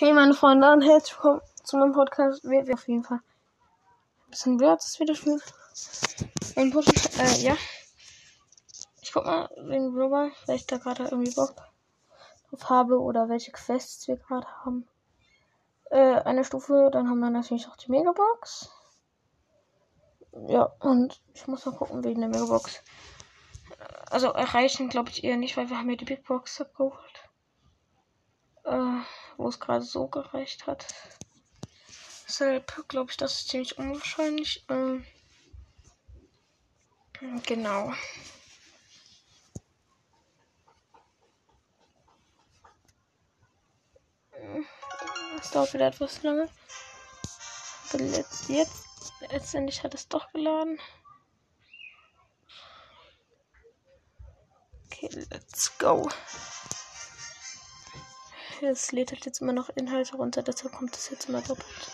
Hey meine Freunde und herzlich willkommen zu meinem Podcast. Wir, wir auf jeden Fall. Ein bisschen Words ist wieder spielen. Ein Podcast, äh, ja. Ich guck mal wegen Global, weil ich da gerade irgendwie Bock drauf habe oder welche Quests wir gerade haben. Äh, eine Stufe, dann haben wir natürlich auch die Megabox. Ja, und ich muss mal gucken wegen der Megabox. Also erreichen glaube ich eher nicht, weil wir haben ja die Big Box abgeholt. Äh, wo es gerade so gereicht hat. Deshalb glaube ich, das ist ziemlich unwahrscheinlich. Ähm, genau. Es dauert wieder etwas lange. Jetzt, letztendlich hat es doch geladen. Okay, let's go. Es lädt halt jetzt immer noch Inhalte runter, deshalb kommt es jetzt immer doppelt.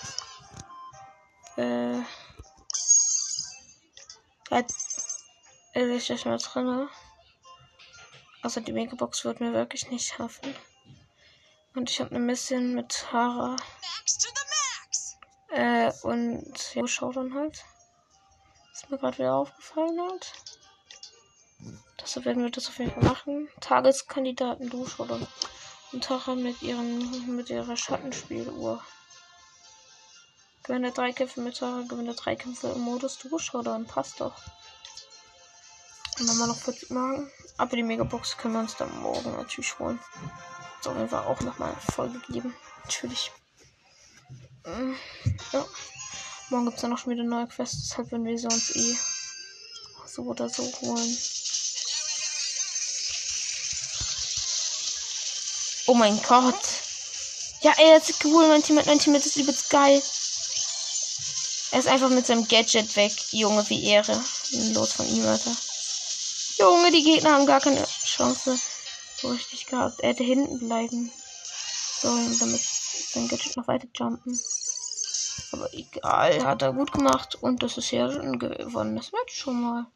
Äh. Jetzt ist ich mal drin. Also die Megabox wird mir wirklich nicht helfen. Und ich habe eine Mission mit Tara. Äh, und ja, schau dann halt. Ist mir gerade wieder aufgefallen halt. Deshalb werden wir das auf jeden Fall machen. Tageskandidaten Duschrodern. Und Tara mit ihren mit ihrer Schattenspieluhr. Gewinne drei Kämpfe mit Tara, gewinne drei Kämpfe im Modus Duschrodern. Passt doch. Und dann mal noch 40 machen. Aber die Megabox können wir uns dann morgen natürlich holen. So, wir auch nochmal eine Folge geben. Natürlich. Mm, ja. Morgen gibt es dann noch schon wieder neue Quests, deshalb werden wir sie uns eh so oder so holen. Oh mein Gott. Ja, ey, das ist cool. Mein Team mein Team ist übelst geil. Er ist einfach mit seinem Gadget weg. Junge, wie Ehre. Los von ihm, Alter. Junge, die Gegner haben gar keine Chance. So richtig gehabt. Er hätte hinten bleiben sollen, damit sein Gadget noch weiter jumpen. Aber egal, hat er gut gemacht. Und das ist ja ein gewonnenes Match schon mal.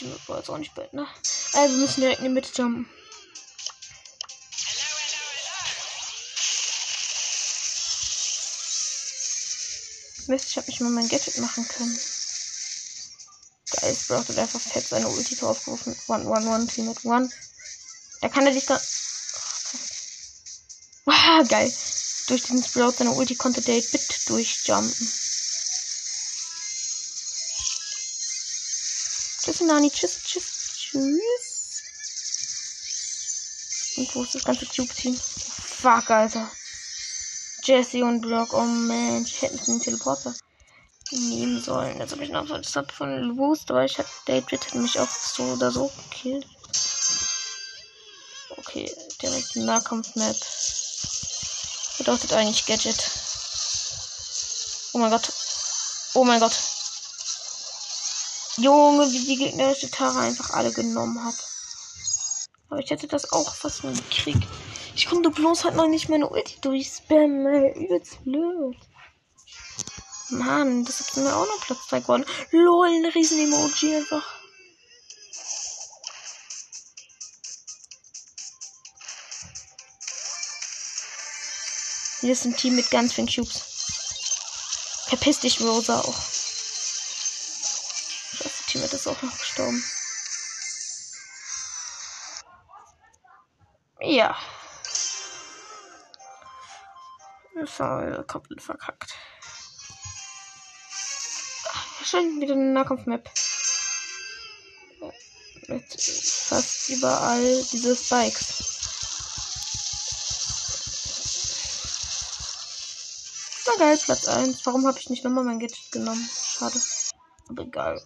Die war jetzt auch nicht bald, ne? Also wir müssen direkt in die Mitte jumpen. Mist, ich habe nicht mal mein Gadget machen können. Geil, Sprout hat einfach fett seine Ulti draufgerufen. One, one, one, Team mit one. Da kann er dich dann. Wow, geil. Durch diesen Sprout seine Ulti konnte der Bit durchjumpen. Tschüss, Nani. Tschüss, tschüss, tschüss. Und wo ist das ganze Cube-Team? Fuck, Alter. Jesse und Brock, oh man, ich hätte einen Teleporter nehmen sollen. Jetzt habe ich noch das hat von Boost, aber ich hatte David hat mich auch so oder so gekillt. Okay, direkt Nahkampf-Map. Bedeutet eigentlich Gadget. Oh mein Gott. Oh mein Gott. Junge, wie die gegnerische Tara einfach alle genommen hat. Aber ich hätte das auch fast mal gekriegt. Ich konnte bloß halt noch nicht meine Ulti durchspammen. Übelst blöd. Mann, das ist mir auch noch Platz 2 geworden. Lol, ein Riesen-Emoji einfach. Hier ist ein Team mit ganz vielen Cubes. Verpiss dich, Rosa auch. Team ist auch noch gestorben. Ja. Das war komplett verkackt. Schön, wieder eine Nahkampf-Map. Mit fast überall diese Spikes. Na geil, Platz 1. Warum habe ich nicht nochmal mein Gadget genommen? Schade. Aber egal.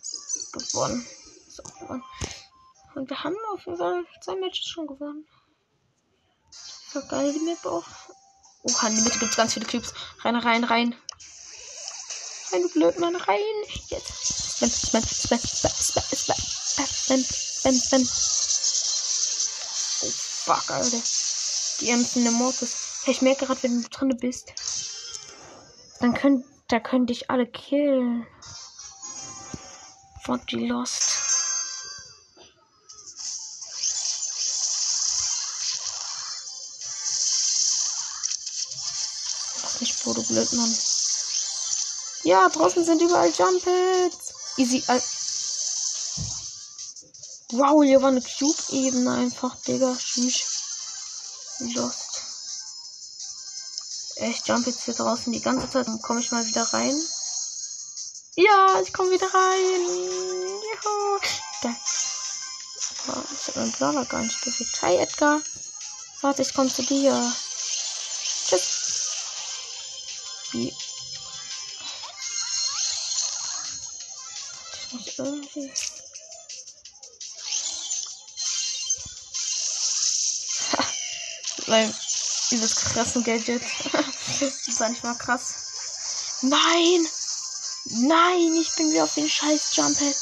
Gewonnen. So, gewonnen. Und wir haben auf jeden Fall zwei Matches schon gewonnen. So geil die Map auch. Oha, in der Mitte gibt es ganz viele Cubes. Rein, rein, rein. Rein, du Blödmann, rein. Jetzt. Spam, spam, spam, spam, spam, spam, spam, spam, spam. Oh, fuck, Alter. Die ganzen. Hey, ich merke gerade, wenn du drin bist. Dann könnt, da können dich alle killen. Fuck die Lost. Mach nicht, Bro, blöd, Blödmann. Ja, draußen sind überall Jumpets. Easy. Al wow, hier war eine Cube-Ebene einfach, Digga. Tschüss. Lost. Echt, Jumpets hier draußen die ganze Zeit. Dann komme ich mal wieder rein. Ja, ich komme wieder rein. Juhu. Geil. Oh, ich habe meinen Brawler gar nicht besiegt. Hi, Edgar. Warte, ich komme zu dir. Tschüss. Wie? Ich muss irgendwie. Weil dieses krassen Gadget. das war nicht mal krass. Nein! Nein, ich bin wieder auf den scheiß Jumphead.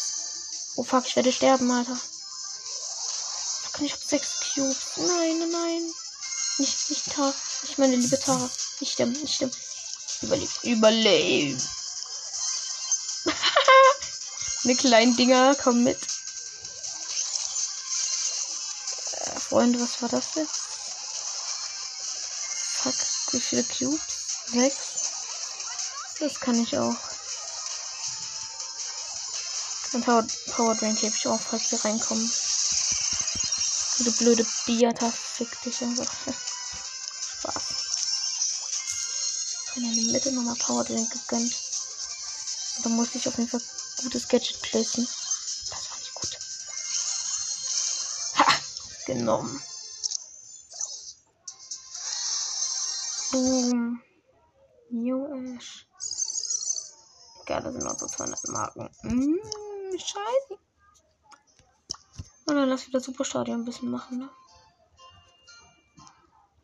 Oh fuck, ich werde sterben, Alter. Fuck, ich hab sechs Cubes. Nein, nein, nein. Nicht, nicht Tara. Ich meine liebe Tara. Nicht stimmen, nicht stimmen. Überlebt, überlebt. Eine kleinen Dinger, komm mit. Äh, Freunde, was war das jetzt? Fuck, wie viele Cubes? Sechs. Das kann ich auch. Und Power, Power Drink gebe ich auch, falls sie reinkommen. Du blöde Biata, fick dich einfach. Spaß. Ich habe in der Mitte nochmal Power Drink gegönnt. Da muss ich auf jeden Fall gutes Gadget placen. Das war nicht gut. Ha! Genommen. Boom. New Ash. Geil, das sind noch so 200 Marken. Mm, scheiße. Und dann lass wieder Superstadion ein bisschen machen, ne?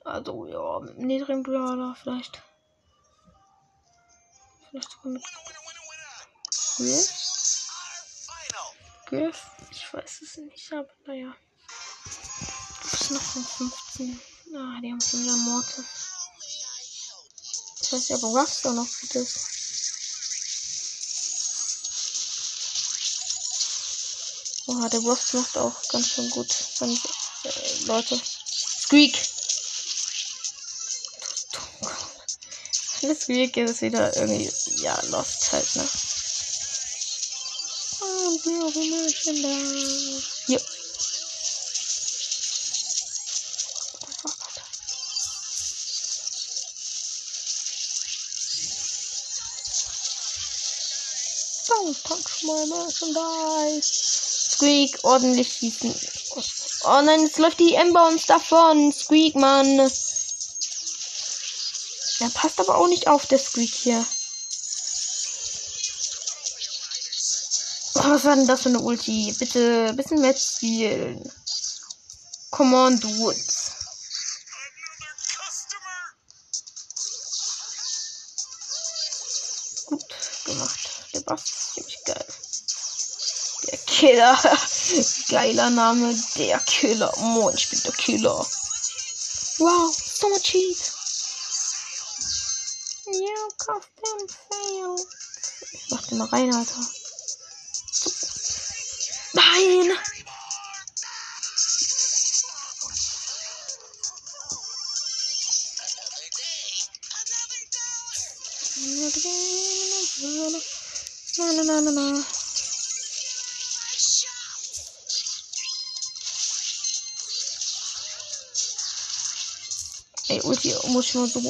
Also, ja, mit einem niedrigen Brawler vielleicht. Vielleicht sogar mit Griff. Ich weiß es nicht, aber naja. Das ist noch von 15. Ah, die haben schon wieder Mortis. Ich weiß nicht, Ruffs da noch gut ist. Oha, der Ruffs macht auch ganz schön gut. Seine, äh, Leute. Squeak! Das Squeak ist wieder irgendwie, ja, lost halt, ne? Don't touch my merchandise. Squeak, ordentlich schießen. Oh nein, jetzt läuft die Ember uns davon. Squeak, Mann. Der passt aber auch nicht auf, der Squeak hier. Oh, was war denn das für eine Ulti? Bitte bisschen mehr spielen. Come on, dudes. Der Killer. Geiler Name. Der Killer. Moin, ich bin der Killer. Wow, so much cheat. You custom fail. Ich mach den mal rein, Alter. Nein! Na, na, na, na, na. Muss ich mal so.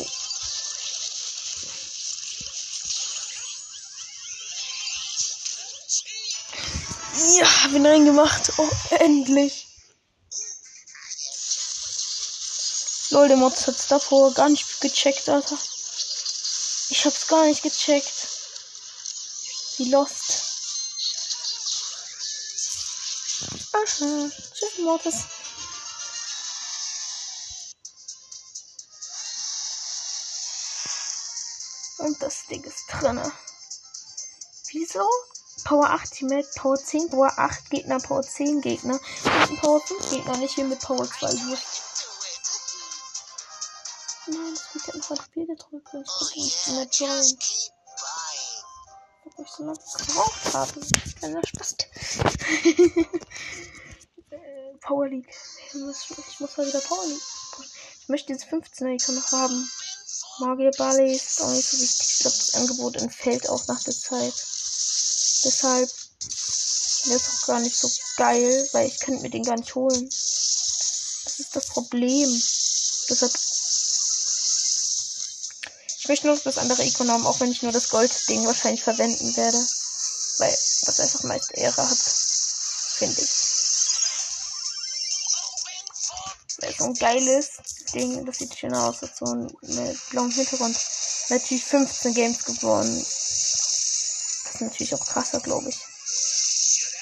Ja, hab ihn reingemacht. Oh, endlich. Lol, der Mods hat's davor gar nicht gecheckt, Alter. Ich hab's gar nicht gecheckt. Wie lost. Aha. Tschüss, Mortis. Und das Ding ist drinne. Wieso? Power 8 Teammate, Power 10, Power 8 Gegner, Power 10 Gegner. Und ein Power 5 Gegner, nicht hier mit Power 2 hier. Nein, das wird ja noch ein Spiel gedrückt und ich konnte nicht mehr joinen. Ob ich so lange gebraucht habe. Kleiner Spaß. Äh, Power League. Ich muss, ich mal wieder Power League. Ich möchte diese 15er Icon noch haben. Magier Barley ist auch nicht so wichtig. Ich glaube, das Angebot entfällt auch nach der Zeit. Deshalb wäre es auch gar nicht so geil, weil ich könnte mir den gar nicht holen. Das ist das Problem. Deshalb. Ich möchte nur das andere Ikon haben, auch wenn ich nur das Gold-Ding wahrscheinlich verwenden werde. Weil das einfach meist Ehre hat. Finde ich. Weil so ein geiles Ding, das sieht schön aus, hat so einen mit blauem Hintergrund. Natürlich 15 Games gewonnen. Das ist natürlich auch krasser, glaube ich.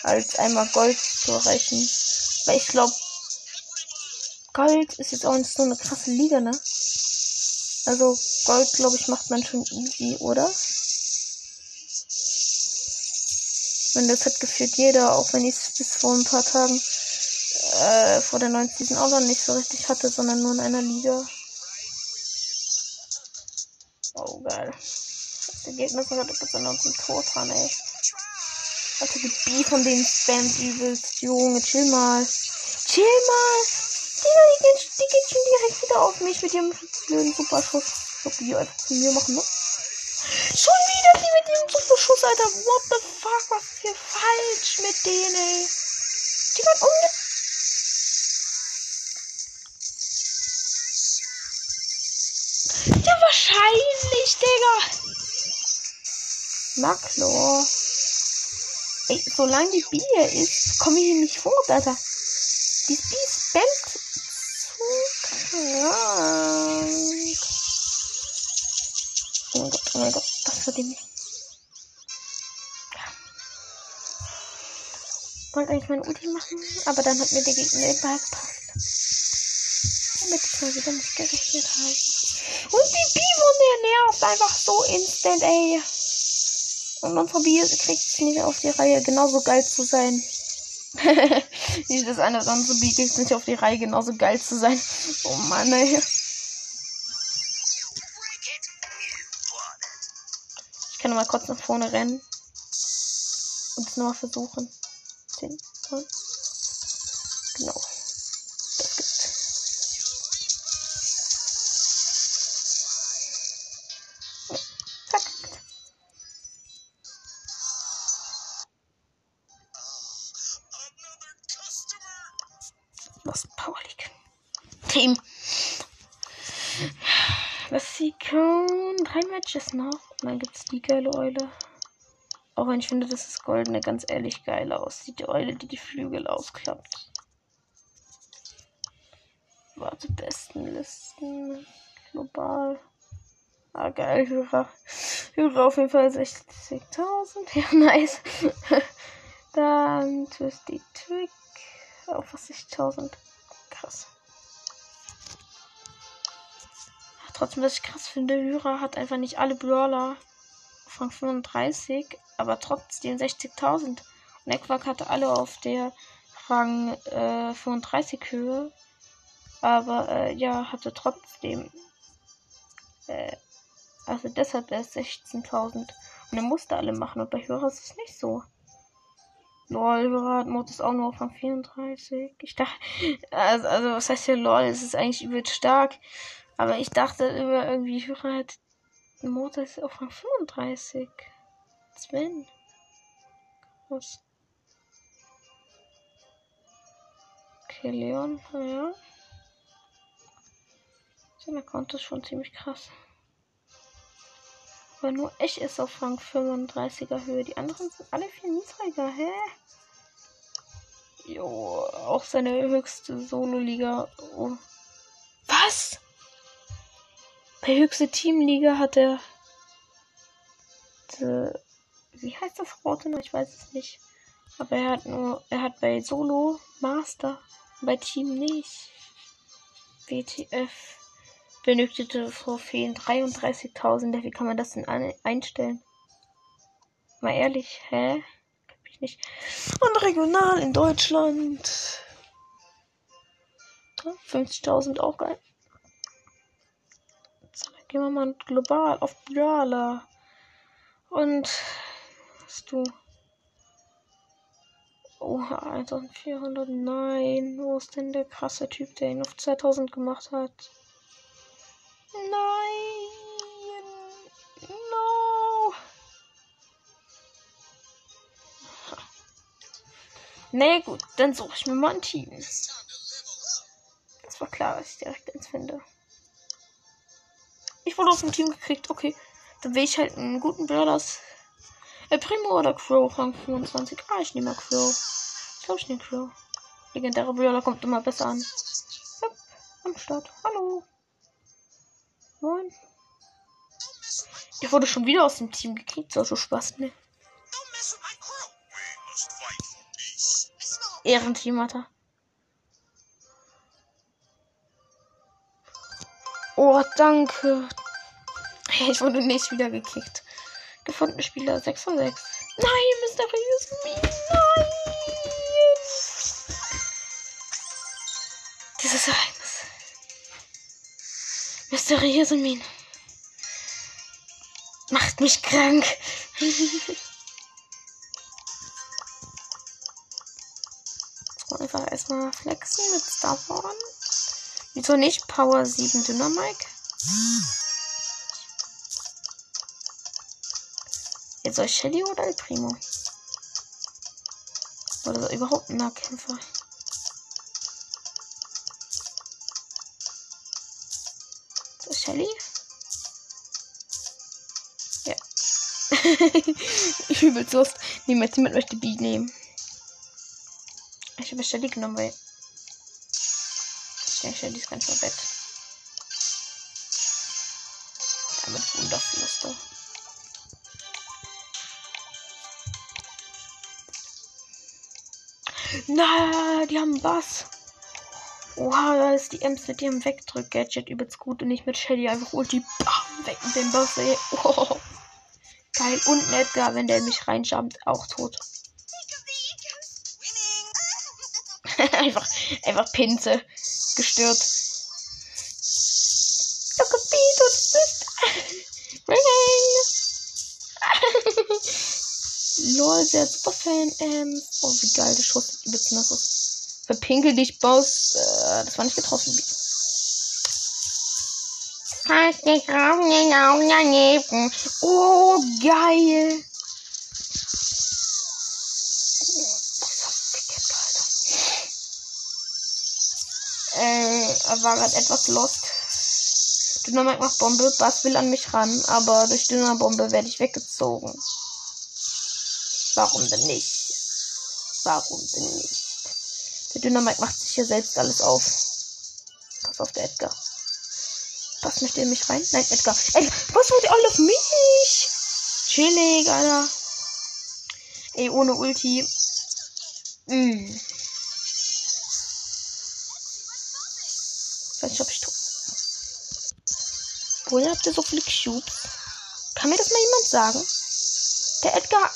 Als einmal Gold zu erreichen. Weil ich glaube, Gold ist jetzt auch nicht so eine krasse Liga, ne? Also Gold, glaube ich, macht man schon easy, oder? Und das hat gefühlt jeder, auch wenn ich es bis vor ein paar Tagen äh, vor der neuen Season auch noch nicht so richtig hatte, sondern nur in einer Liga. Oh, geil. Der Gegner sind gerade bis an uns im Tor dran, ey. Also die B von denen spammt übelst. Junge, chill mal. Chill mal. Digga, die geht, die geht schon direkt wieder auf mich mit ihrem blöden Superschuss. Ich glaube, die einfach zu mir machen, ne? Schon wieder die mit ihrem Superschuss, Alter. What the fuck? Was ist hier falsch mit denen, ey? Die waren Digga. Na klar. Ey, solange die Bier ist, komme ich hier nicht fort, Alter. Die Bier spammt zu krank. Oh mein Gott, oh mein Gott, das wird ihm. Wollte eigentlich mein Ulti machen, aber dann hat mir der Gegner den gepasst. Damit ich mal wieder nicht gerechnet habe. Und die Bivon, der nervt einfach so instant, ey. Und unsere Bier kriegt es nicht auf die Reihe, genauso geil zu sein. nicht das eine oder andere Bier kriegt es nicht auf die Reihe, genauso geil zu sein. Oh Mann, ey. Ich kann mal kurz nach vorne rennen. Und es nochmal versuchen. 10, 9. Genau. Was Power League. Team. Was sie können. Drei Matches noch. Und dann gibt's die geile Eule. Auch wenn ich finde, dass das Goldene ganz ehrlich geil aussieht. Die Eule, die die Flügel ausklappt. Warte, besten Listen. Global. Ah, geil. Hörer. Hörer auf jeden Fall 60.000. Ja, nice. Dann Twisty Trick. Auf 60.000. Krass. Trotzdem, was ich krass finde, Hyra hat einfach nicht alle Brawler von 35, aber trotzdem 60.000. Und Equak hatte alle auf der Rang äh, 35 Höhe. Aber äh, ja, hatte trotzdem. Äh, also deshalb erst 16.000. Und er musste alle machen. Und bei Hörer ist es nicht so. Lol, Hörer hat Modus auch nur auf Rang 34. Ich dachte, also, also was heißt hier lol? Es ist eigentlich übel stark. Aber ich dachte immer irgendwie, Hörer hat Modus auf Rang 35. Sven. Krass. Okay, Leon, ja. Sein Account ist schon ziemlich krass. Aber nur ich ist auf Rang 35er Höhe. Die anderen sind alle viel niedriger. Hä? Jo, auch seine höchste Solo-Liga. Oh. Was? Bei höchste Teamliga hat er. Wie heißt das Wort Ich weiß es nicht. Aber er hat nur. Er hat bei Solo Master. Bei Team nicht. WTF. Benötigte Trophäen 33.000. Wie kann man das denn einstellen? Mal ehrlich, hä? Kann ich nicht. Und regional in Deutschland. 50.000 auch geil. Jetzt gehen wir mal global auf Brawler. Und hast du. Oha, 1400. Nein, wo ist denn der krasse Typ, der ihn auf 2000 gemacht hat? Nein. No. Nee, gut, dann suche ich mir mal ein Team. Das war klar, dass ich direkt eins finde. Ich wurde auf ein Team gekriegt, okay. Dann will ich halt einen guten Brawlers. Äh, Primo oder Crow, Rang 25. Ah, ich nehme mal Crow. Ich glaube, ich nehme Crow. Legendäre Brawler kommt immer besser an. Ja, am Start. Hallo. Moin. Ich wurde schon wieder aus dem Team gekriegt. So, so Spaß, ne? Ehrenteam hat er. Oh, danke. Ich wurde nicht wieder gekickt. Gefundene Spieler 6 von 6. Nein, mysteriös Me. Nein. Dieses Mysteriöse Mine. Macht mich krank. einfach erstmal flexen mit Starborn. Wieso nicht Power 7 Dynamike? Jetzt soll Shelly oder El Primo? Oder überhaupt ein Nahkämpfer? Shelly? Ja. ich übel Lust. Niemand möchte B nehmen. Ich habe Shelly genommen, weil. Ich denke, Shelly ist ganz Bett. Damit Wunderfluster. Na, die haben Bass. Oha, da ist die Ems mit ihrem Wegdrück-Gadget übelst gut und nicht mit Shelly einfach Ulti bam, weg mit dem Bass, ey. Oh. Geil. Und Edgar, wenn der mich reinschammt, auch tot. einfach, einfach Pinze gestört. Lol, sehr super Fan. Ähm, oh, wie geil, der Schuss ist übelst nass aus. Verpinkel dich, Boss. Äh, das war nicht getroffen. Hast dich Augen daneben. Oh, geil. Äh, war gerade etwas lost. Dynamik macht Bombe. Bass will an mich ran, aber durch Dynamik-Bombe werde ich weggezogen. Warum denn nicht? Warum denn nicht? Der Dynamik macht sich hier selbst alles auf. Pass auf, der Edgar. Was möchte er mich rein? Nein, Edgar. Edgar, was wollt ihr alle auf mich? Chillig, Alter. Ey, ohne Ulti. Mm. weiß nicht, ob ich tot. Woher habt ihr so viele Cubes? Kann mir das mal jemand sagen? Der Edgar.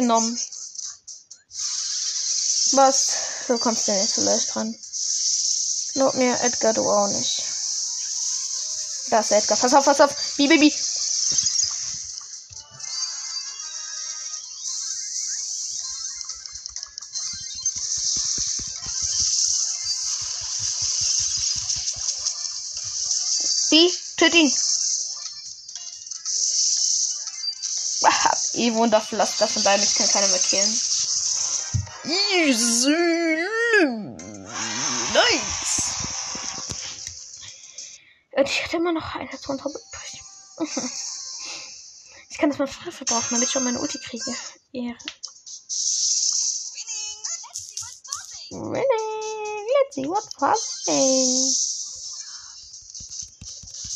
Genommen. Was? Du kommst ja nicht so leicht dran. Glaub mir, Edgar, du auch nicht. Da ist Edgar. Pass auf, pass auf. Bi, bi, Wundervoll, das von daher mich kann keiner mehr killen. Nice. Ich hatte immer noch eine Ton übrig. Ich kann das mal frei verbrauchen, damit ich schon meine Ulti kriege. Ehre. Winning! Let's see what's popping.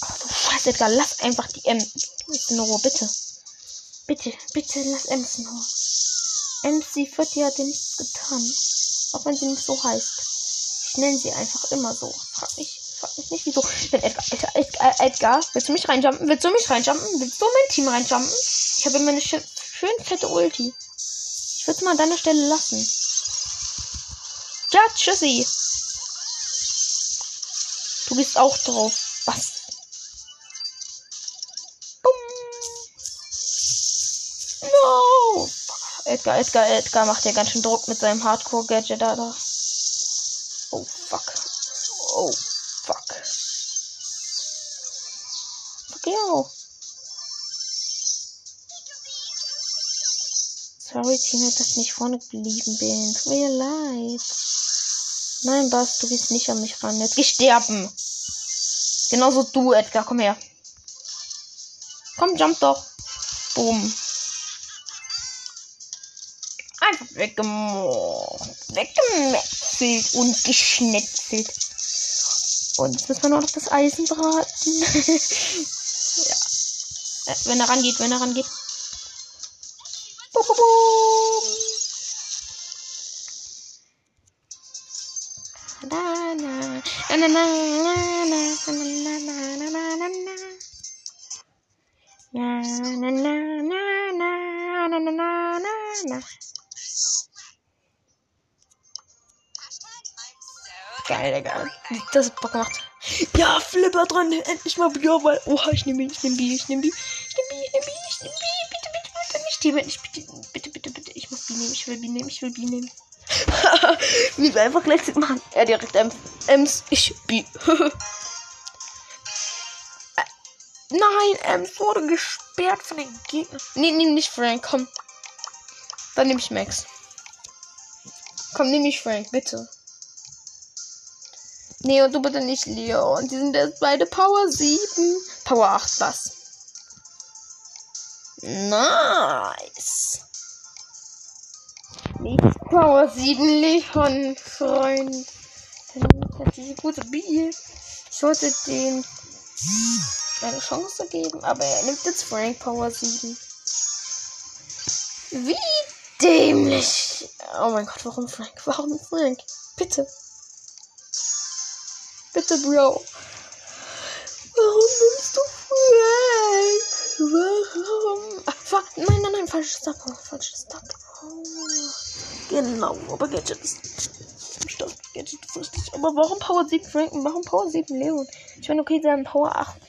Oh, du Scheiß, Edgar, lass einfach die M. in Ruhe, bitte. Bitte, bitte, lass Ems Ruhe. MC Fetti hat dir nichts getan. Auch wenn sie nicht so heißt. Ich nenne sie einfach immer so. Frag mich frag mich nicht, wieso. Wenn Edgar, Edgar, Edgar, Edgar, willst du mich reinjumpen? Willst du mich reinjumpen? Willst du mein Team reinjumpen? Ich habe immer eine schön, schön fette Ulti. Ich würde es mal an deiner Stelle lassen. Ja, tschüssi. Du gehst auch drauf. Was? Edgar, Edgar, Edgar macht ja ganz schön Druck mit seinem Hardcore-Gadget da. da. Oh, fuck. Oh, fuck. Fuck you. Sorry, Teammate, dass ich nicht vorne geblieben bin. Tut mir leid. Nein, Bass, du gehst nicht an mich ran. Jetzt geh sterben. Genauso du, Edgar. Komm her. Komm, jump doch. Boom. Weggemetzelt und geschnetzelt. Und jetzt müssen wir noch das Eisen braten. ja. Äh, wenn er rangeht, wenn er rangeht. Das hat Bock gemacht. Ja, Flipper dran. Endlich mal Bier, weil. Oha, ich nehme ich nehme Bier, ich nehme Bier. Ich nehme Bier, ich nehme Bier, ich nehme Bier. Bitte, bitte, bitte. Nicht Team, nicht bitte, bitte, bitte, bitte. Ich muss Bier nehmen, ich will Bier nehmen, ich will Bier nehmen. Wie wir einfach gleich machen. Er direkt Ems. Ems, ich Bier. Äh, Nein, Ems wurde gesperrt von den Gegnern. Nee, nimm nicht Frank, komm. Dann nehme ich Max. Komm, nimm ich Frank, bitte. Nee, und du bitte nicht Leon. Die sind erst beide Power 7. Power 8, was? Nice. Nicht Power 7 Leon, Freund. Dann hat diese gute Bier. Ich sollte den eine Chance geben, aber er nimmt jetzt Frank Power 7. Wie dämlich. Oh mein Gott, warum Frank? Warum Frank? Bitte. Bitte, Bro. Warum nimmst du Frank? Warum? Ach, fuck. Nein, nein, nein, falsches Power. Falsches Power. Genau, aber Gadget ist. Stimmt, Gadget ist richtig. Aber warum Power 7 Frank und warum Power 7 Leon? Ich meine, okay, haben Power 8.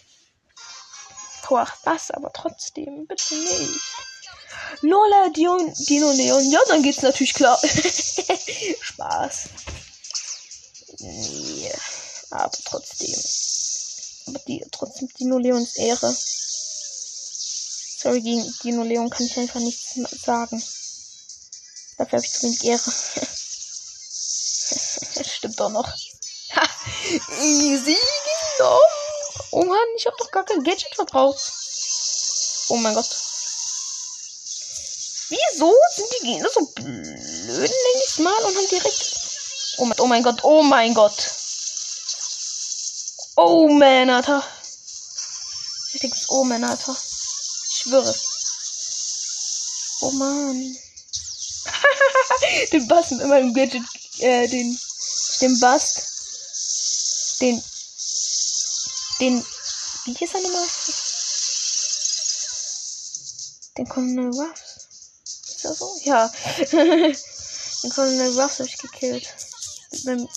Power 8 Bass, aber trotzdem, bitte nicht. Lola, Dion, Dino, Leon. Ja, dann geht's natürlich klar. Spaß. Nee. Aber trotzdem. Aber die, trotzdem Dino Leons Ehre. Sorry, gegen Dino Leon kann ich einfach nichts sagen. Dafür habe ich zu wenig Ehre. Stimmt doch noch. Ha, easy genommen. Oh Mann, ich habe doch gar kein Gadget verbraucht. Oh mein Gott. Wieso sind die Gegner so blöd, denke ich mal, und haben direkt. Oh mein, oh mein Gott, oh mein Gott. Oh man, Alter. Richtiges Oh man, Alter. Ich schwöre. Oh man. den Bass mit meinem Gadget, äh, den, den Bass, den, den, wie hieß er nochmal? Den Colonel Ruffs. Ist das so? Ja. den Colonel Ruffs habe ich gekillt. Mit meinem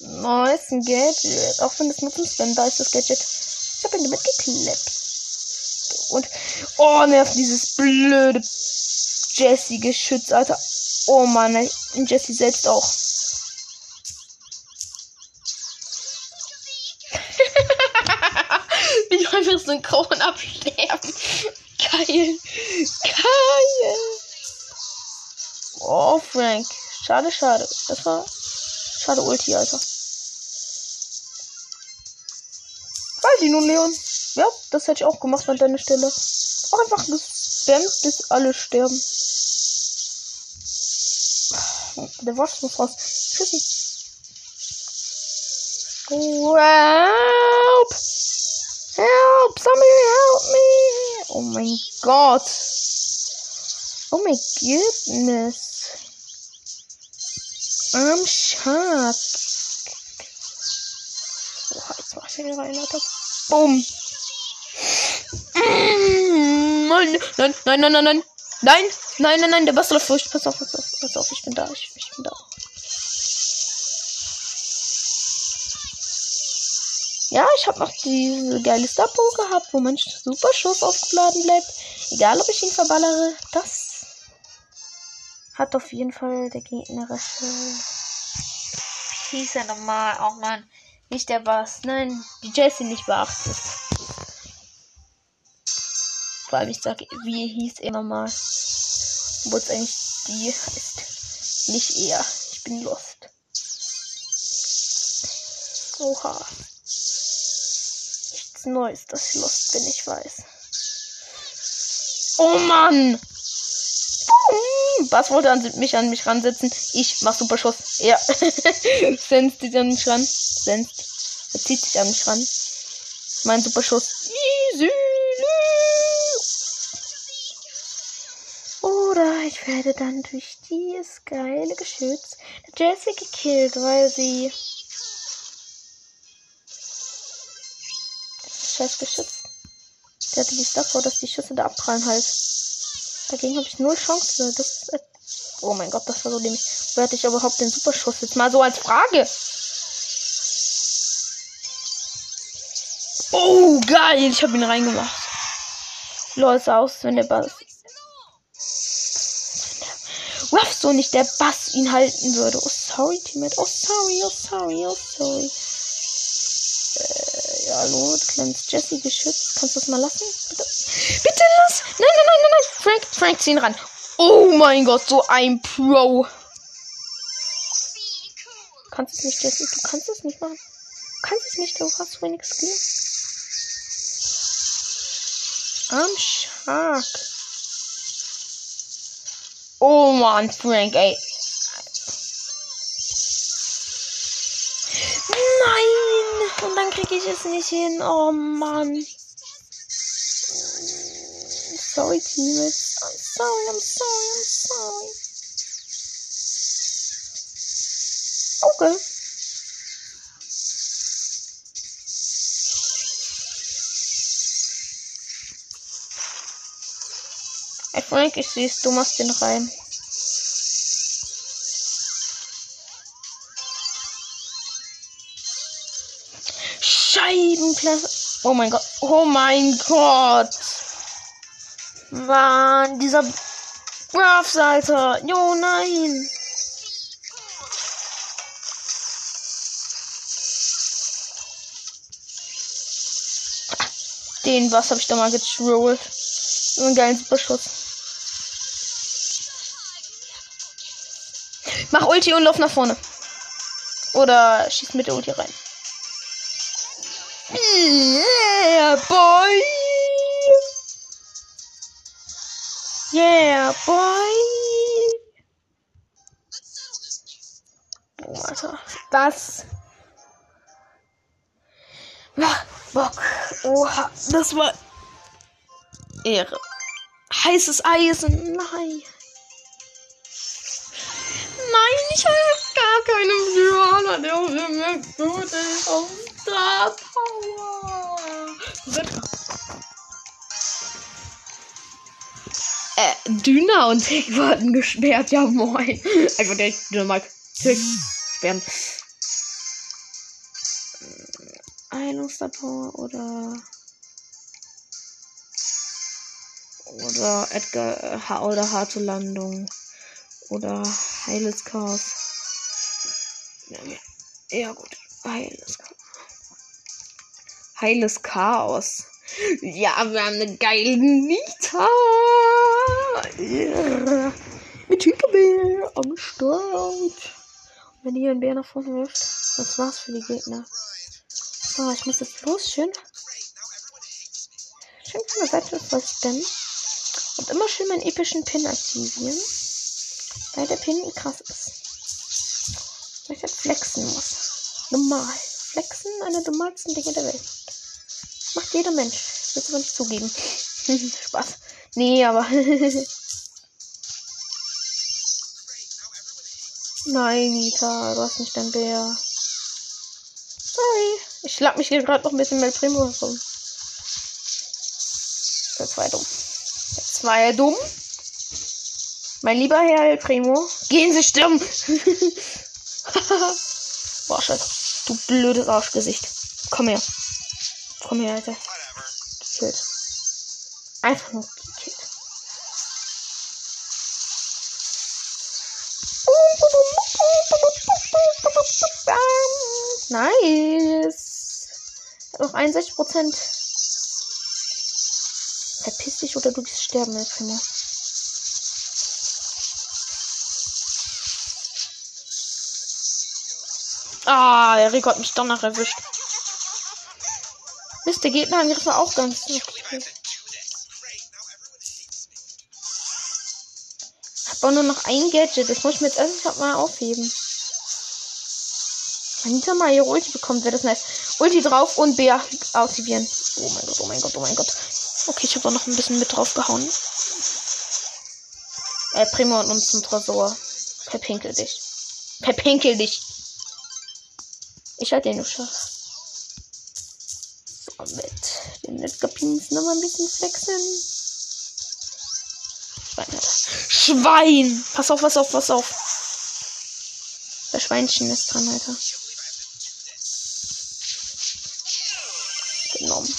neuesten Gadget. Auch wenn es nur zum Spam da ist, das Gadget. Ich habe ihn damit geklappt. Und, oh, nervt dieses blöde Jessie-Geschütz, Alter. Oh Mann, Jessie selbst auch. Wie einfach synchron absterben. Geil. Geil. Oh, Frank. Schade, schade. Das war schade Ulti, Alter. Weil die nun, Leon. Ja, das hätte ich auch gemacht an deiner Stelle. Auch einfach gespammt, bis alle sterben. Der Wasch muss raus. Tschüssi. Help! Help! Somebody help me! Oh mein Gott! Oh my goodness! I'm shocked. Oha, jetzt mach ich wieder rein, Alter. Bumm! Nein, nein, nein, nein, nein, nein! Nein, nein, nein, nein, der Bass läuft durch. Pass auf, pass auf, pass auf, ich bin da, ich, ich bin da. Ja, ich habe noch diese geile Stapo gehabt, wo mein super Schuss aufgeladen bleibt. Egal, ob ich ihn verballere. Das hat auf jeden Fall der gegnerische. Hieß er nochmal? Auch man. Nicht der Bass. Nein, die Jessie nicht beachtet. Vor allem, ich sag, wie hieß er nochmal? Obwohl es eigentlich die heißt. Nicht er. Ich bin lost. Oha. Nichts Neues, dass ich lost bin, ich weiß. Oh Mann! Was wollte an, mich an mich ransetzen? Ich mach super Schuss. Ja. Senst sich an mich ran. Senst. Er zieht sich an mich ran. Mein super Schuss. Easy. Oder ich werde dann durch dieses geile Geschütz der Jessie gekillt, weil sie. Scheiß Geschütz. Der hatte die Stuff, dass die Schüsse da abprallen halt. Dagegen habe ich null Chance. Das ist, oh mein Gott, das war so dämlich. Wo hatte ich überhaupt den Superschuss? Jetzt mal so als Frage. Oh, geil. Ich habe ihn reingemacht. Lol, sah aus, wenn der Bass. Ruff so nicht der Bass ihn halten würde. Oh, sorry, Teammate. Oh, sorry, oh, sorry, oh, sorry. Äh, ja, hallo, kleines Jesse geschützt. Kannst du das mal lassen? Bitte? Bitte lass! Nein, nein, nein, nein, nein! Frank, Frank, zieh ihn ran. Oh mein Gott, so ein Pro. Kannst es nicht, Jesse? Du kannst es nicht machen. Du kannst es nicht, du hast wenig Skill. Am Shark. Oh Mann, Frank, ey. Nein! Und dann kriege ich es nicht hin. Oh Mann. Sorry, teammates. I'm sorry, I'm sorry, I'm sorry. Okay. Hey Frank, ich sehe du machst den rein. Scheibenklasse. Oh mein Gott. Oh mein Gott. Mann, dieser Ruffs, Alter. Jo, nein. Den, was habe ich da mal getrollt? So einen geilen Superschuss. Mach Ulti und lauf nach vorne. Oder schieß mit der Ulti rein. Yeah, boy! Yeah, boy! Oh, Alter. Das war Bock. Oha, das war Ehre. Heißes Eisen. Nein. Nein, ich habe gar keinen Brawler, der mir gut ist. Auf Star Power. Äh, Düner und Tick wurden gesperrt. Ja, moin. Einfach direkt Dynamik. Tick. Sperren. Heilung Star Power oder. Oder Edgar äh, oder harte Landung. Oder heiles Chaos. Ja, ja gut. Heiles Chaos. Heiles Chaos. Ja, wir haben eine geile Nita. Yeah. Mit Hükerbär am Start. Wenn die einen Bär nach vorne wirft, das war's für die Gegner. So, ich muss jetzt los. Schön. Schön von der Seite was denn. Und immer schön meinen epischen Pin aktivieren. Weil der Pin krass ist. Weil ich halt flexen muss. Normal. Flexen, eine der normalsten Dinge der Welt. Macht jeder Mensch. Willst du aber nicht zugeben. Spaß. Nee, aber. Nein, Nita, du hast nicht dein Bär. Sorry. Ich schlag mich hier gerade noch ein bisschen mit Primo rum. Das war dumm. Das war ja dumm. Mein lieber Herr El Primo. Gehen Sie stimmen. Boah, Scheiße. Du blödes Arschgesicht. Komm her. Komm her, Alter. Gekillt. Einfach nur gekillt. Nice. Noch 61 Prozent. Verpiss dich oder du gehst sterben, El Primo. Ah, der Rico hat mich doch noch erwischt. Mist, der Gegnerangriff war auch ganz okay. Hab auch nur noch ein Gadget. Das muss ich mir jetzt erst mal aufheben. Anita mal ihre Ulti bekommt, wäre das nice. Ulti drauf und Bär aktivieren. Oh mein Gott, oh mein Gott, oh mein Gott. Okay, ich habe auch noch ein bisschen mit drauf gehauen. Äh, Primo und uns zum Tresor. Verpinkel dich. Verpinkel dich. Ich halt den nur schaffst. Den Netzkapins noch mal ein bisschen flexen. Schwein. Schwein! Pass auf, pass auf, pass auf. Der Schweinchen ist dran, Alter. Genommen.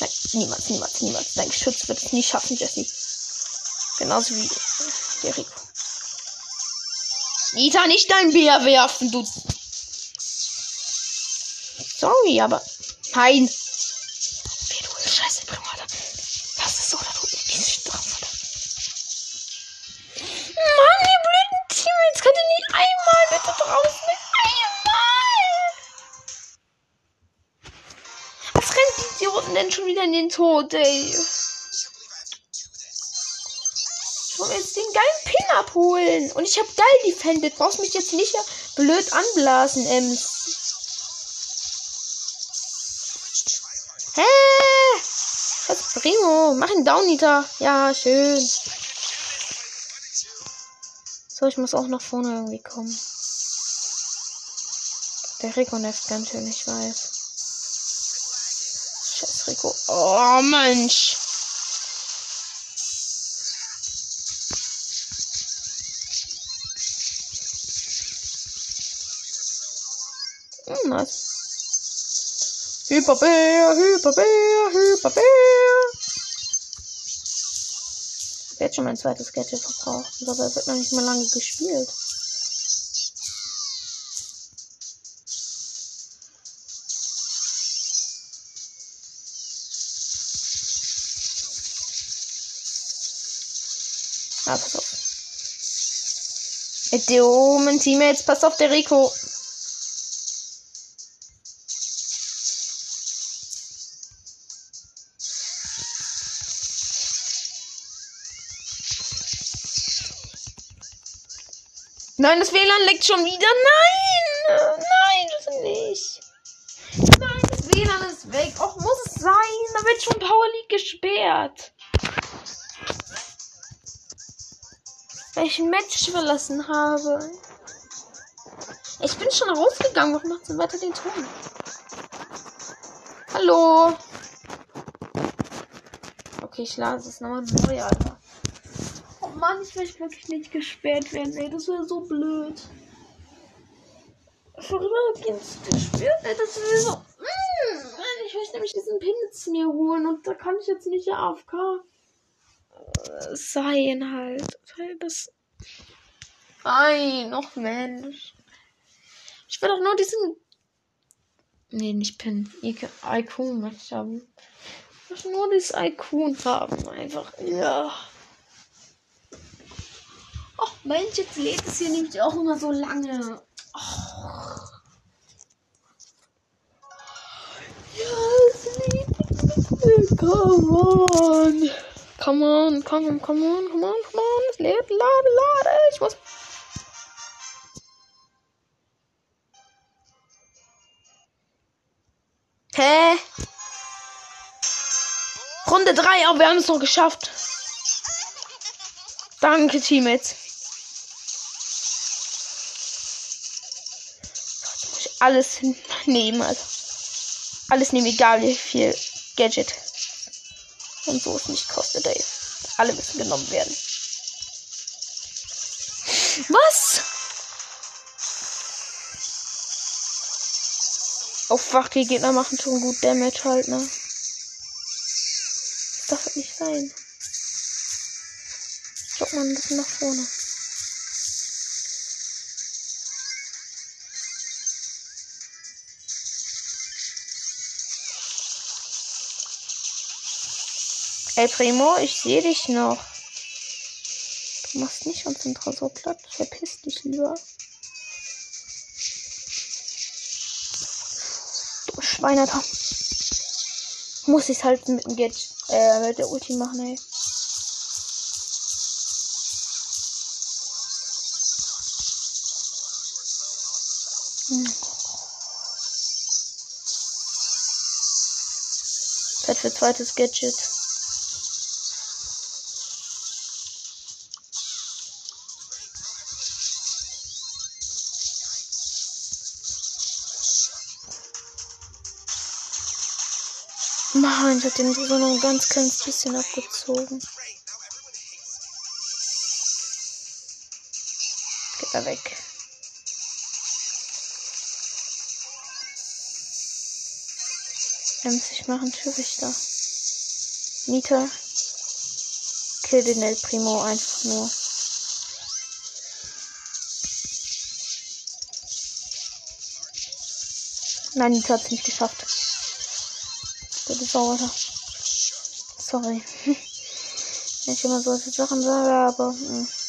Nein, niemals, niemals, niemals. Dein Geschütz wird es nie schaffen, Jesse. Genauso wie der Rico. Nita, nicht dein Bär werfen, du. Sorry, aber. Nein. Tod, ey? Ich wollte jetzt den geilen Pin abholen. Und ich habe geil defended. Brauchst mich jetzt nicht blöd anblasen, Ems. Hä? Was Primo? Mach ihn down, Nita. Ja, schön. So, ich muss auch nach vorne irgendwie kommen. Der Rico nervt ganz schön, ich weiß. Oh, Mensch. Hm, nice. Hyperbär, Hyperbär, Hyperbär. Ich werde schon mein zweites Gadget verbraucht. Dabei wird noch nicht mal lange gespielt. Ah, pass auf. Mit Idiomen Teammates, pass auf, der Rico. Nein, das WLAN leckt schon wieder. Nein! Nein, das nicht. Nein, das WLAN ist weg. Och, muss es sein. Da wird schon Power League gesperrt. Weil ich ein Match verlassen habe. Ich bin schon rausgegangen. Warum macht sie weiter den Ton? Hallo? Okay, ich lade es nochmal neu, Alter. Oh Mann, ich möchte wirklich nicht gesperrt werden, ey. Das wäre so blöd. Vorübergehend gesperrt, ey. Das wäre so. Mm, Mann, ich möchte nämlich diesen Pin jetzt mir holen und da kann ich jetzt nicht AFK sein halt. Weil das. Nein, noch Mensch. Ich will doch nur diesen. Nee, nicht Pin. Icon möchte ich haben. Ich möchte nur dieses Icon haben. Einfach. Ja. Ach Mensch, jetzt lädt es hier nämlich auch immer so lange. Oh. Ja, es lädt. Come on. Come on, come on, come on, come on, come on. Es lädt, lade, lade. Ich muss. Hä? Runde 3, aber wir haben es noch geschafft. Danke, Teammates. Jetzt muss ich alles nehmen, also. Alles nehmen, egal wie viel Gadget. Und so es nicht kostet, ey. Alle müssen genommen werden. Was? Oh fuck, die Gegner machen schon gut Damage halt, ne? Das darf nicht sein. Schaut mal ein bisschen nach vorne. Ey, Primo, ich sehe dich noch. Du machst nicht unseren Tresor platt. Verpiss dich lieber. Du Schweineter. Muss ich halt mit dem Gadget, äh, mit der Ulti machen, ey. Hm. Zeit für zweites Gadget. Ich hab den so noch ein ganz kleines bisschen abgezogen. Geht er weg. Er muss sich machen, Türrichter. Nita. Kill den El Primo einfach nur. Nein, Nita hat es nicht geschafft. Bitte sauer. Sorry. Wenn ich immer solche Sachen sage, aber. Mh.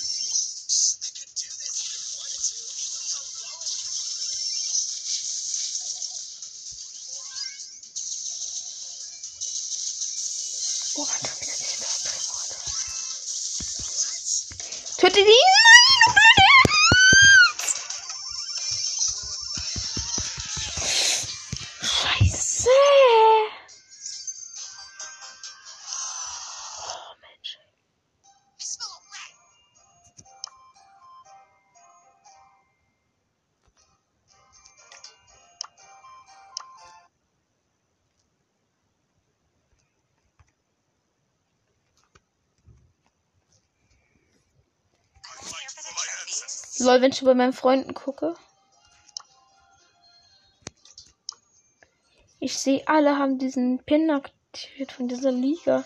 Lol, wenn ich bei meinen Freunden gucke. Ich sehe, alle haben diesen Pin aktiviert von dieser Liga.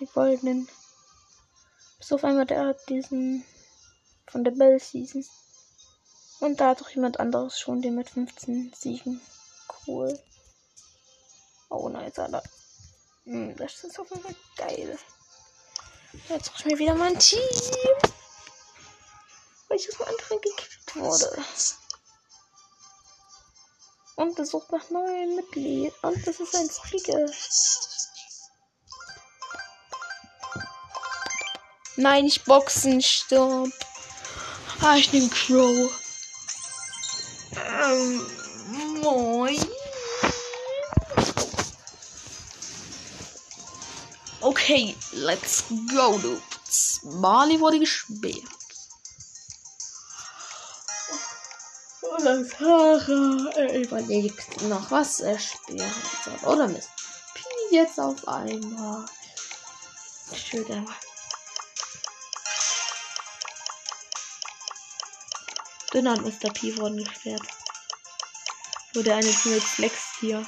Die goldenen. Bis auf einmal der hat diesen von der Bell Season. Und da hat doch jemand anderes schon, den mit 15 Siegen. Cool. Oh, nice, Alter. Hm, das ist auf jeden Fall geil. Jetzt suche ich mir wieder mein Team weil ich aus dem anderen gekickt wurde. Und es sucht nach neuen Mitglied. Und das ist ein Speaker. Nein, nicht Boxen, stirb. Ah, ich nehme Crow. Ähm, moin. Okay, let's go, dudes. Bali wurde gesperrt. Haare. Er überlegt noch, was er spielen soll. Oder Mist. Pi jetzt auf einmal. Schön einmal. Dünner und Mr. P wurden gesperrt. Nur der eine Team Flex hier.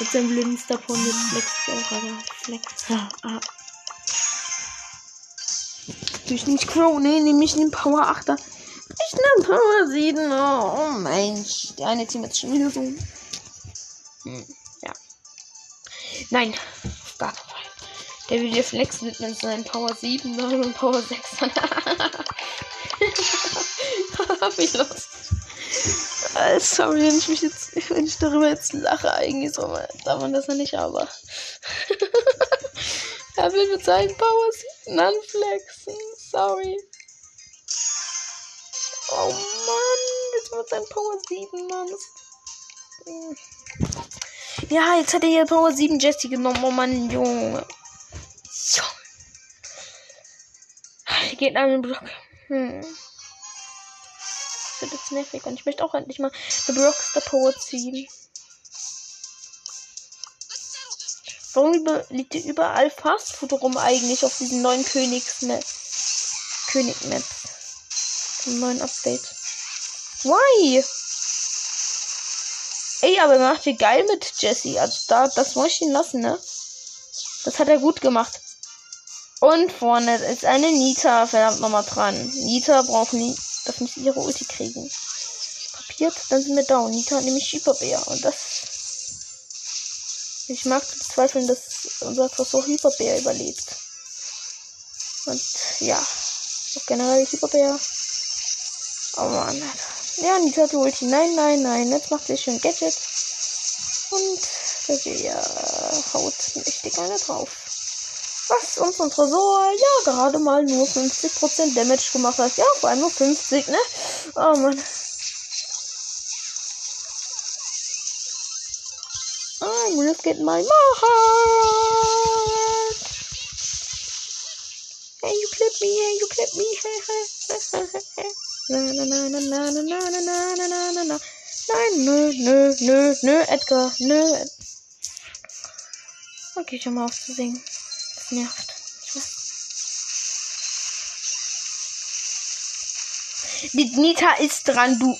Mit seinem blöden Starpon mit Flex auch, aber Flex. Ah. Durch nicht Crow, nee, nämlich den Power 8er. Ich Power 7. Oh, Mensch. Der eine Team ist schon wieder so. Hm, ja. Nein, auf gar keinen. Der will dir flexen mit seinen Power 7 und Power 6. Wie los. Äh, sorry, wenn ich mich jetzt, wenn ich darüber jetzt lache, eigentlich so, darf man das ja nicht, aber. er will mit seinen Power 7 anflexen. Sorry. Sein Power 7, Mann. Hm. Ja, jetzt hat er hier Power 7 Jesse genommen. Oh Mann, Junge. So. Geht an den Block. Hm. Das wird jetzt nervig und ich möchte auch endlich mal eine Blockster Power ziehen. Warum liegt hier überall Fastfood rum eigentlich auf diesen neuen Königsmap? König-Map neuen Update. Why? Ey, aber er macht hier geil mit Jesse. Also da, das muss ich ihn lassen, ne? Das hat er gut gemacht. Und vorne ist eine Nita, verdammt nochmal dran. Nita braucht nie, darf nicht ihre Ulti kriegen. Kapiert? Dann sind wir down. Nita hat nämlich Schieberbär. Und das Ich mag zu bezweifeln, dass unser Versuch Hyperbär überlebt. Und ja, auch generell Hyperbär. Oh Mann. Ja, die Turtle Ulti. Nein, nein, nein. Jetzt macht sie schön Gadget. Und Bär haut mächtig eine drauf. Was uns und Tresor ja gerade mal nur 50% Damage gemacht hat. Ja, vor allem nur 50, ne? Oh Mann. I'm risking my heart. Hey, you clip me, hey, you clip me, hey, hey, hey, hey, hey. Na, na, na, na, na, na, na, na, na, na. Nein, nö, nö, nö, nö, Edgar, nö. Okay, hör mal auf zu singen. Das nervt. Die Nita ist dran, du.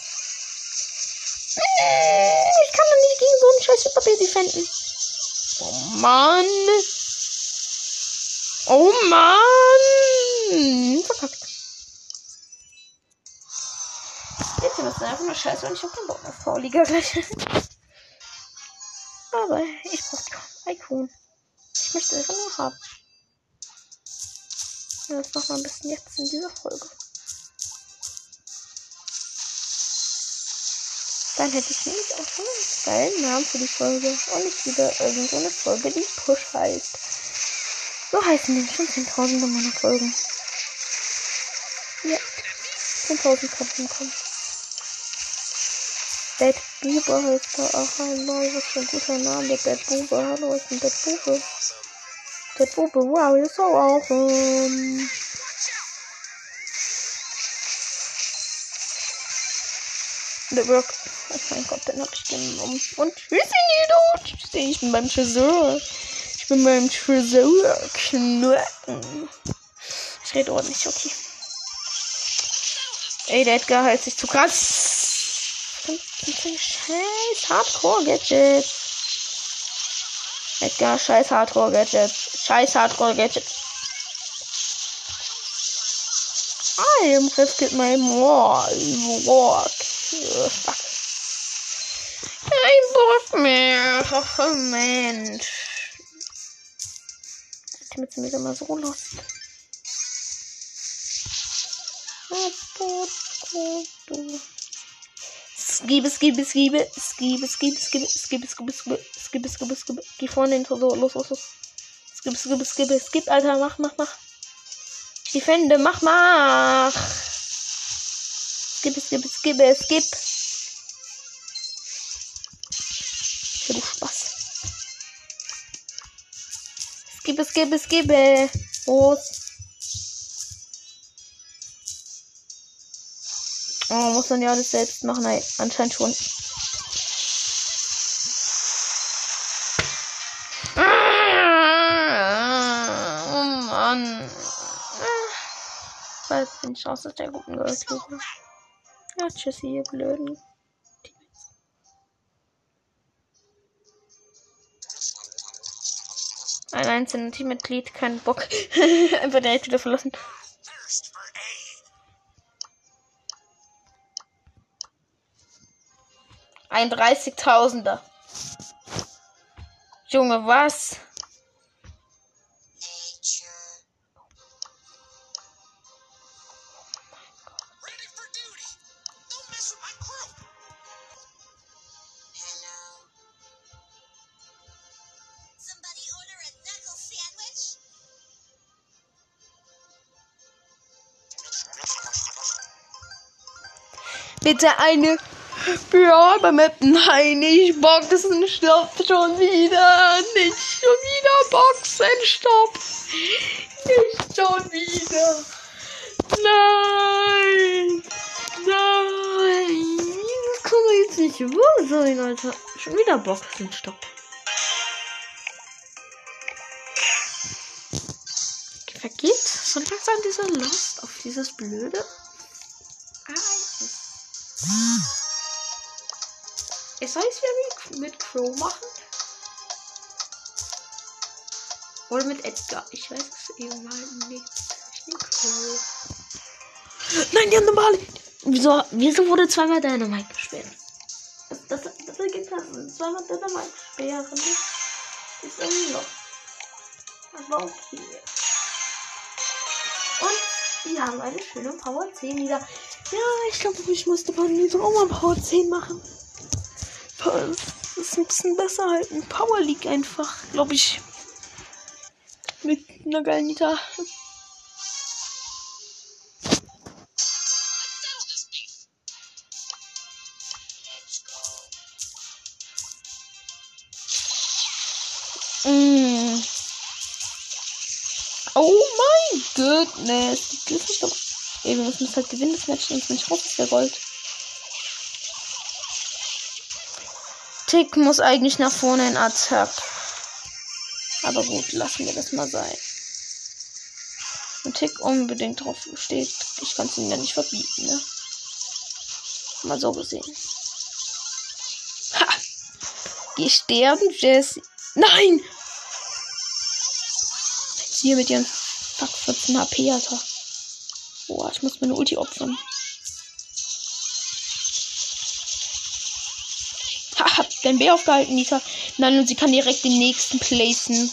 Ich kann doch nicht gegen so einen scheiß Papier defenden. Oh Mann. Oh Mann. Verkackt. Einfach nur scheiße und ich hab keinen Bock auf V-Liga gleich. Aber ich brauch die Icon. Ich möchte einfach nur haben. Ja, das machen wir am besten jetzt in dieser Folge. Dann hätte ich nämlich auch schon einen geilen Namen für die Folge. Und nicht wieder irgendeine Folge, die Push heißt. So heißen die schon 10.000 meiner Folgen. Ja. 10.000 kann kommen. Bad Bube heißt da. Ach, hallo, was für ein guter Name. Der Bad Bube. Hallo, ich bin Bad Bube. Bad Bube, wow, you're so awesome. Der Brock. Oh mein Gott, den hab ich genommen. Und tschüssi, Nido. Tschüssi, ich bin beim Tresor. Ich bin beim Tresor knacken. Ich rede ordentlich, okay. Ey, der Edgar hält sich zu krass. Scheiß Hardcore-Gadget. Edgar, scheiß Hardcore-Gadget. Scheiß Hardcore-Gadget. I am risking my more walk. Fuck. Kein Bock mehr. Oh, Mensch. Ich bin jetzt mal so lost. Skibe, skibe, skibe, skibe, skibe, skibe, skibe, skibe, skibe, skibe, skibe, skibe. Geh vorne hin, so, los, los, los. Skibe, skibe, skibe, skip, Alter, mach, mach, mach. Defende, mach, mach. Skip, skip, skip, skip. Ja, du Spaß. Skip, skip, skip. Los. Oh, muss man ja alles selbst machen? Nein, anscheinend schon. Oh Mann. Weil bin ich raus aus der guten Girls-Gruppe. Ja, tschüssi, ihr blöden. Ein einzelner Teammitglied, kein Bock. Einfach direkt wieder verlassen. Ein 30.000er. Junge, was? Ready for duty. Don't mess with my crew. Hello. Somebody order a knuckle sandwich? Bitte eine Brawler-Map. Nein, nicht Boxen, stopp schon wieder. Nicht schon wieder Boxen, stopp. Nicht schon wieder. Nein. Nein. Das kann doch jetzt nicht wahr sein, Alter. Schon wieder Boxen, stopp. Vergeht so langsam dieser Lust auf dieses blöde Ereignis. Ich soll es wieder mit, Crow machen? Oder mit Edgar? Ich weiß es eben mal nicht. Ich nehme Crow. Nein, die haben normale. Wieso, wieso wurde zweimal Dynamite gesperrt? Das, das, das ergibt Sinn. Zweimal Dynamite sperren. ist irgendwie Loch. Aber okay. Und wir haben eine schöne Power 10 wieder. Ja, ich glaube, ich musste bei diesem auch mal Power 10 machen. Das ist ein bisschen besser halt. Ein Power League einfach, glaube ich. Mit einer geilen beef. Mm. Oh mein goodness. Die nicht doch. Ey, wir müssen das halt gewinnen, das Match uns nicht raus, ist der Gold. Tick muss eigentlich nach vorne in Attack. Aber gut, lassen wir das mal sein. Wenn Tick unbedingt drauf steht, ich kann es ihm ja nicht verbieten, ne? Mal so gesehen. Ha! Geh sterben, Jesse. Nein! Hier mit ihren Fuck 14 HP, Alter. Boah, ich muss meine Ulti opfern. Dein B aufgehalten, Nita. Nein, und sie kann direkt den nächsten placen.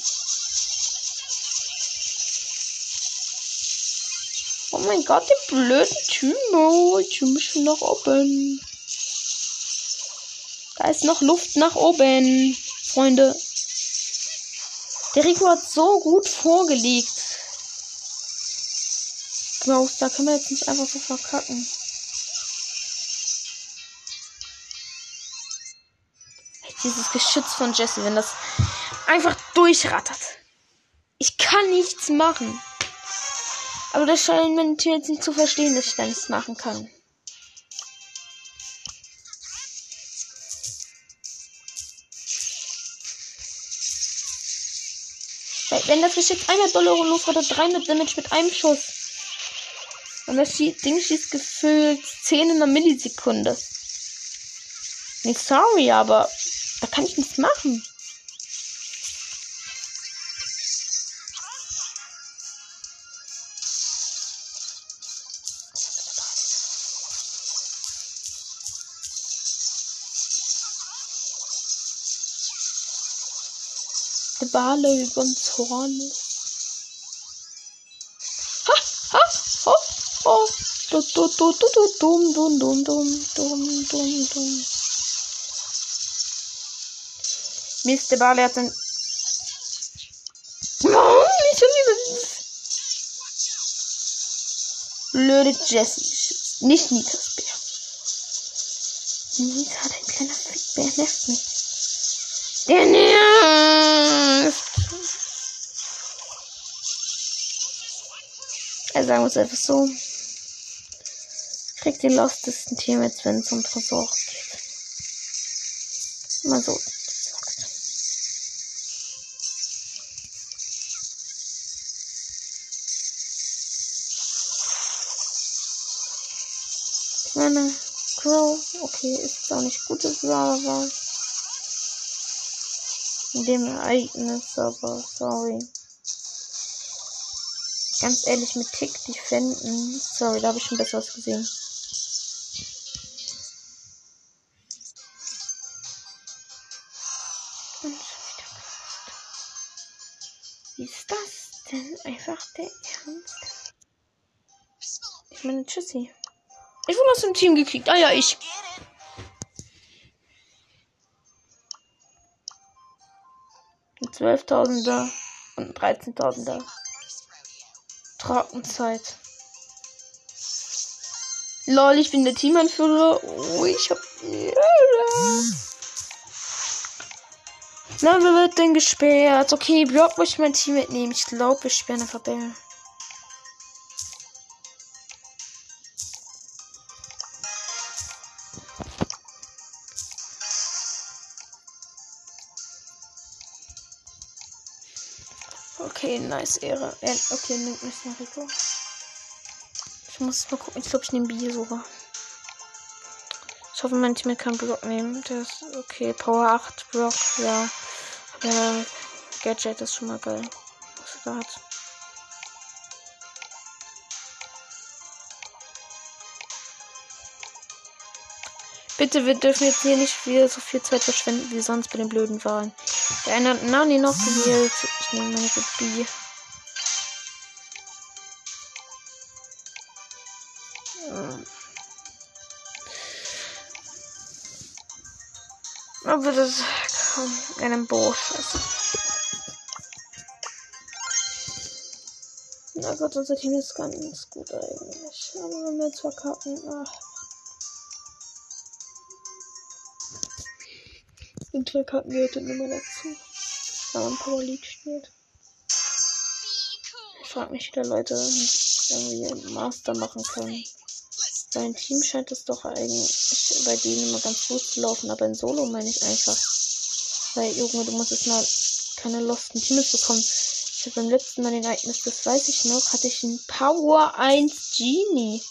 Oh mein Gott, die blöden Timo. Ich muss schon nach oben. Da ist noch Luft nach oben, Freunde. Der Rico hat so gut vorgelegt. Klaus, da können wir jetzt nicht einfach so verkacken. Geschütz von Jesse, wenn das einfach durchrattert. Ich kann nichts machen. Aber das scheint mein Team jetzt nicht zu verstehen, dass ich da nichts machen kann. Wenn das Geschütz einmal Dollar losrattert, 300 Damage mit einem Schuss. Und das Ding schießt gefühlt 10 in einer Millisekunde. Nee, sorry, aber da kann ich nichts machen. Der Bale Gonzales. Ha, ha, ho, ho. Du, du, du, du, du, dum, dum, dum, dum, dum, dum, dum. Mist, der Bale hat dann. Oh, nicht schon wieder. Blöde Jessie. Nicht Nitas Bär. Nita, dein kleiner Fickbär, nervt mich. Der nervt. Also sagen wir es einfach so. Kriegt den lostesten Teammates, wenn es um Tresor geht. Okay, ist auch nicht gutes aber in dem Ereignis, aber sorry. Ganz ehrlich, mit Tick defenden. Sorry, da habe ich schon besseres gesehen. Wie ist das denn einfach der Ernst? Ich meine, tschüssi. Ich wurde aus dem Team gekickt. Ah ja, ich. 12.000er und ein 13.000er. Trockenzeit. Lol, ich bin der Teamanführer. Oh, ich hab. Na, wer wird denn gesperrt? Okay, Block muss ich mein Team mitnehmen. Ich glaube, wir sperren einfach Bell. Nice Ehre. Äh, okay, nimmt mich nach Rico. Ich muss mal gucken. Ich glaube, ich nehme Bier sogar. Ich hoffe, mein Team kann Block nehmen. Ist okay. Power 8 Block, ja. Aber Gadget ist schon mal geil. Was er da hat. Bitte, wir dürfen jetzt hier nicht wieder so viel Zeit verschwenden wie sonst bei den blöden Wahlen. Der eine hat Nani noch gewählt. Ich nehme meine B. Aber das kann einem Bo scheiße. Na Gott, unser Team ist ganz gut eigentlich. Aber wenn wir jetzt verkacken, ach. Und verkacken wir heute Nummer dazu. Wenn man Power League spielt. Ich frage mich, wie da Leute irgendwie einen Master machen können. Sein Team scheint es doch eigentlich bei denen immer ganz gut zu laufen, aber in Solo meine ich einfach. Weil, Junge, du musst jetzt mal keine losten Teams bekommen. Ich habe beim letzten Mal den Ereignis, das weiß ich noch, hatte ich einen Power 1 Genie.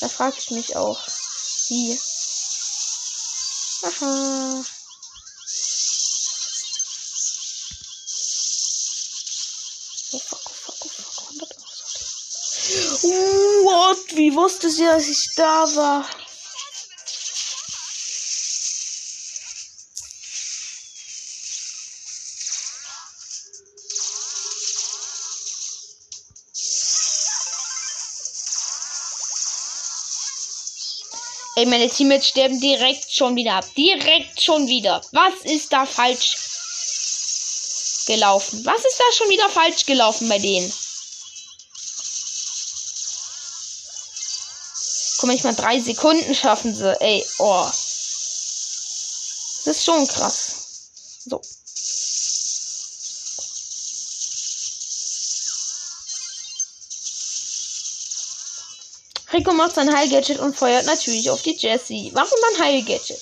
Da frage ich mich auch, wie. Aha. What? Wie wusste sie, dass ich da war? Ey, meine Teammates sterben direkt schon wieder ab. Direkt schon wieder. Was ist da falsch gelaufen? Was ist da schon wieder falsch gelaufen bei denen? Guck ich mal drei Sekunden schaffen sie. Ey, oh. Das ist schon krass. So. Rico macht sein Heil-Gadget und feuert natürlich auf die Jessie. Warum dann Heil-Gadget?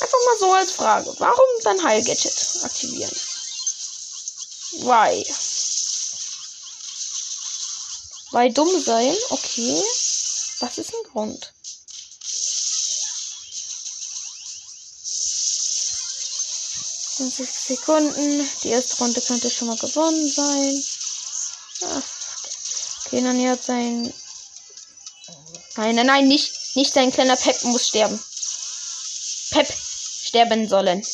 Einfach mal so als Frage. Warum dann Heil-Gadget aktivieren? Why? Weil dumm sein? Okay. Das ist ein Grund. Sekunden. Die erste Runde könnte schon mal gewonnen sein. Ach. Okay, Nani hat sein. Nein, nein, nein, nicht. Nicht sein kleiner Pep muss sterben. Pep sterben sollen.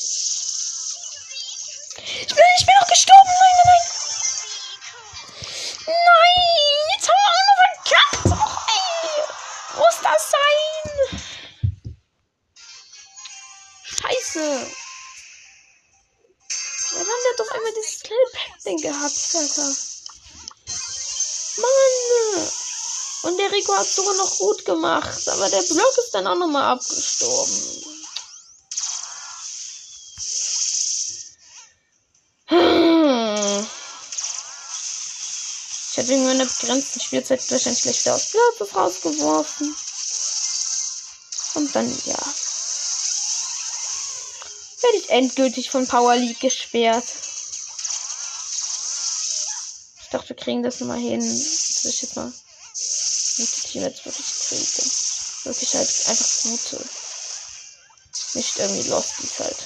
Rico hat sogar noch gut gemacht. Aber der Block ist dann auch nochmal abgestorben. Hm. Ich hätte wegen meiner begrenzten Spielzeit wahrscheinlich gleich wieder aus Platzes rausgeworfen. Und dann, ja. Werde ich endgültig von Power League gesperrt. Ich dachte, wir kriegen das nochmal hin. Das will jetzt mal gute jetzt wirklich kriege. Wirklich halt einfach gute. Nicht irgendwie Losties halt.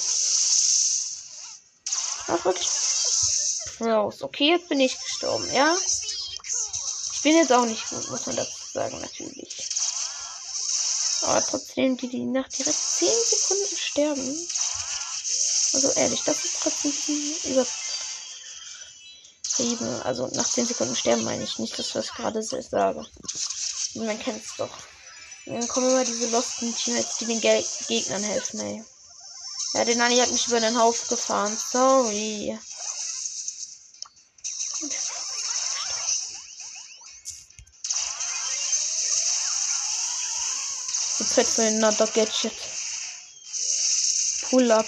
Ach, wirklich. Pros. Okay, jetzt bin ich gestorben, ja? Ich bin jetzt auch nicht gut, muss man dazu sagen, natürlich. Aber trotzdem, die, die nach direkt 10 Sekunden sterben. Also ehrlich, das ist trotzdem über übertrieben. Also nach 10 Sekunden sterben meine ich nicht, das was ich gerade sage. Man kennt es doch. dann kommen immer diese losten Teammates, die den Gel Gegnern helfen, ey. Ja, der Nani hat mich über den Haufen gefahren. Sorry. Fett verhinderter Gadget. Pull up.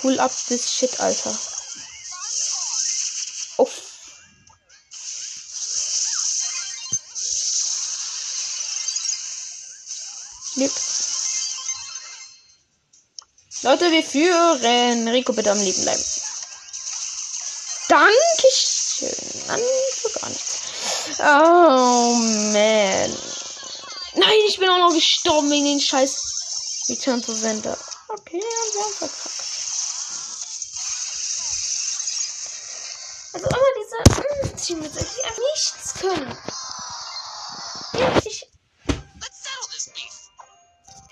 Pull up this shit, Alter. Leute, wir führen. Rico, bitte am Leben bleiben. Dankeschön. Nein, für gar nichts. Oh, man. Nein, ich bin auch noch gestorben wegen den scheiß Return to Center. Okay, wir haben verkackt. Also immer diese Teams, die einfach nichts können. Ja, ich.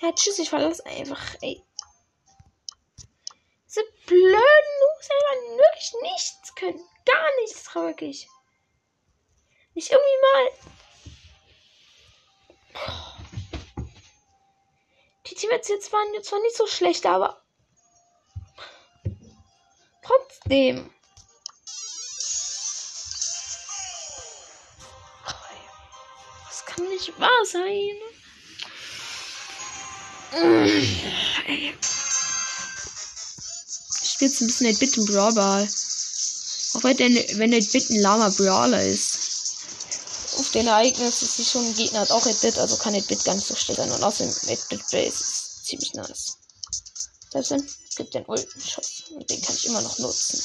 Ja, tschüss, ich verlasse einfach. Ey. Blöden Noobs einfach wirklich nichts können. Gar nichts, wirklich. Nicht irgendwie mal. Die Teammates jetzt waren jetzt zwar nicht so schlecht, aber trotzdem. Das kann nicht wahr sein. Ich spiele jetzt ein bisschen 8-Bit im Brawl. Auch wenn der, wenn 8-Bit ein lama Brawler ist. Auf den Ereignissen ist sich schon ein Gegner hat auch 8-Bit, also kann 8-Bit gar so schlecht sein. Und außerdem 8-Bit Base ist ziemlich nice. Selbst wenn es gibt den Ultenschuss. Und den kann ich immer noch nutzen.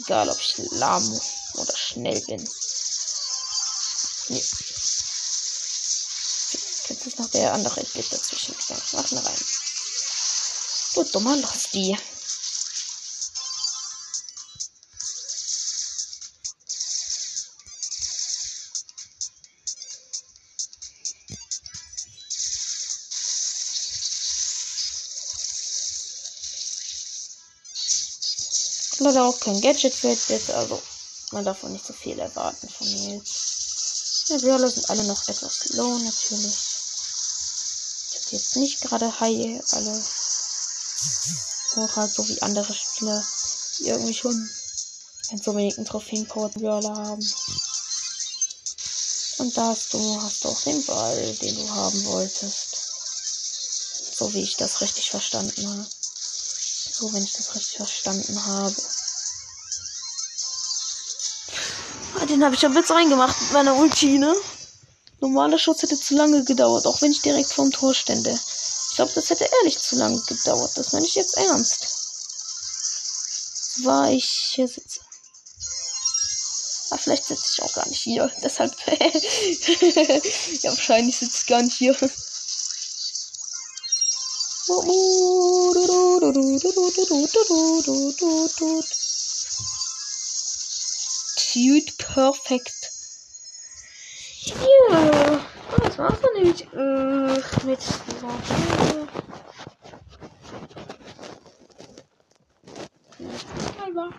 Egal ob ich lahm oder schnell bin. Nee. Jetzt ist noch der andere 8-Bit dazwischen gegangen. Machen rein. Dummer Losty. Leider auch kein Gadget wird jetzt, also man darf auch nicht so viel erwarten von mir jetzt. Ja, Brawler sind alle noch etwas low natürlich. Ich jetzt nicht gerade high alle hoch halt so wie andere Spieler, die irgendwie schon einen so wenigen Trophäen-Power Brawler haben. Und da hast du, hast du auch den Ball, den du haben wolltest. So wie ich das richtig verstanden habe. So, wenn ich das richtig verstanden habe. Ah, den habe ich ja jetzt reingemacht mit meiner Ulti, ne? Normaler Schutz hätte zu lange gedauert, auch wenn ich direkt vorm Tor stände. Ich glaube, das hätte ehrlich zu lange gedauert. Das meine ich jetzt ernst. War ich hier sitze. Ah, vielleicht sitze ich auch gar nicht hier. Deshalb. ja, wahrscheinlich sitze ich gar nicht hier. Dude, perfekt. Mam stanowić yy, mieć złożenie. Albo.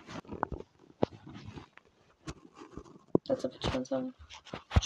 To co potrząsamy.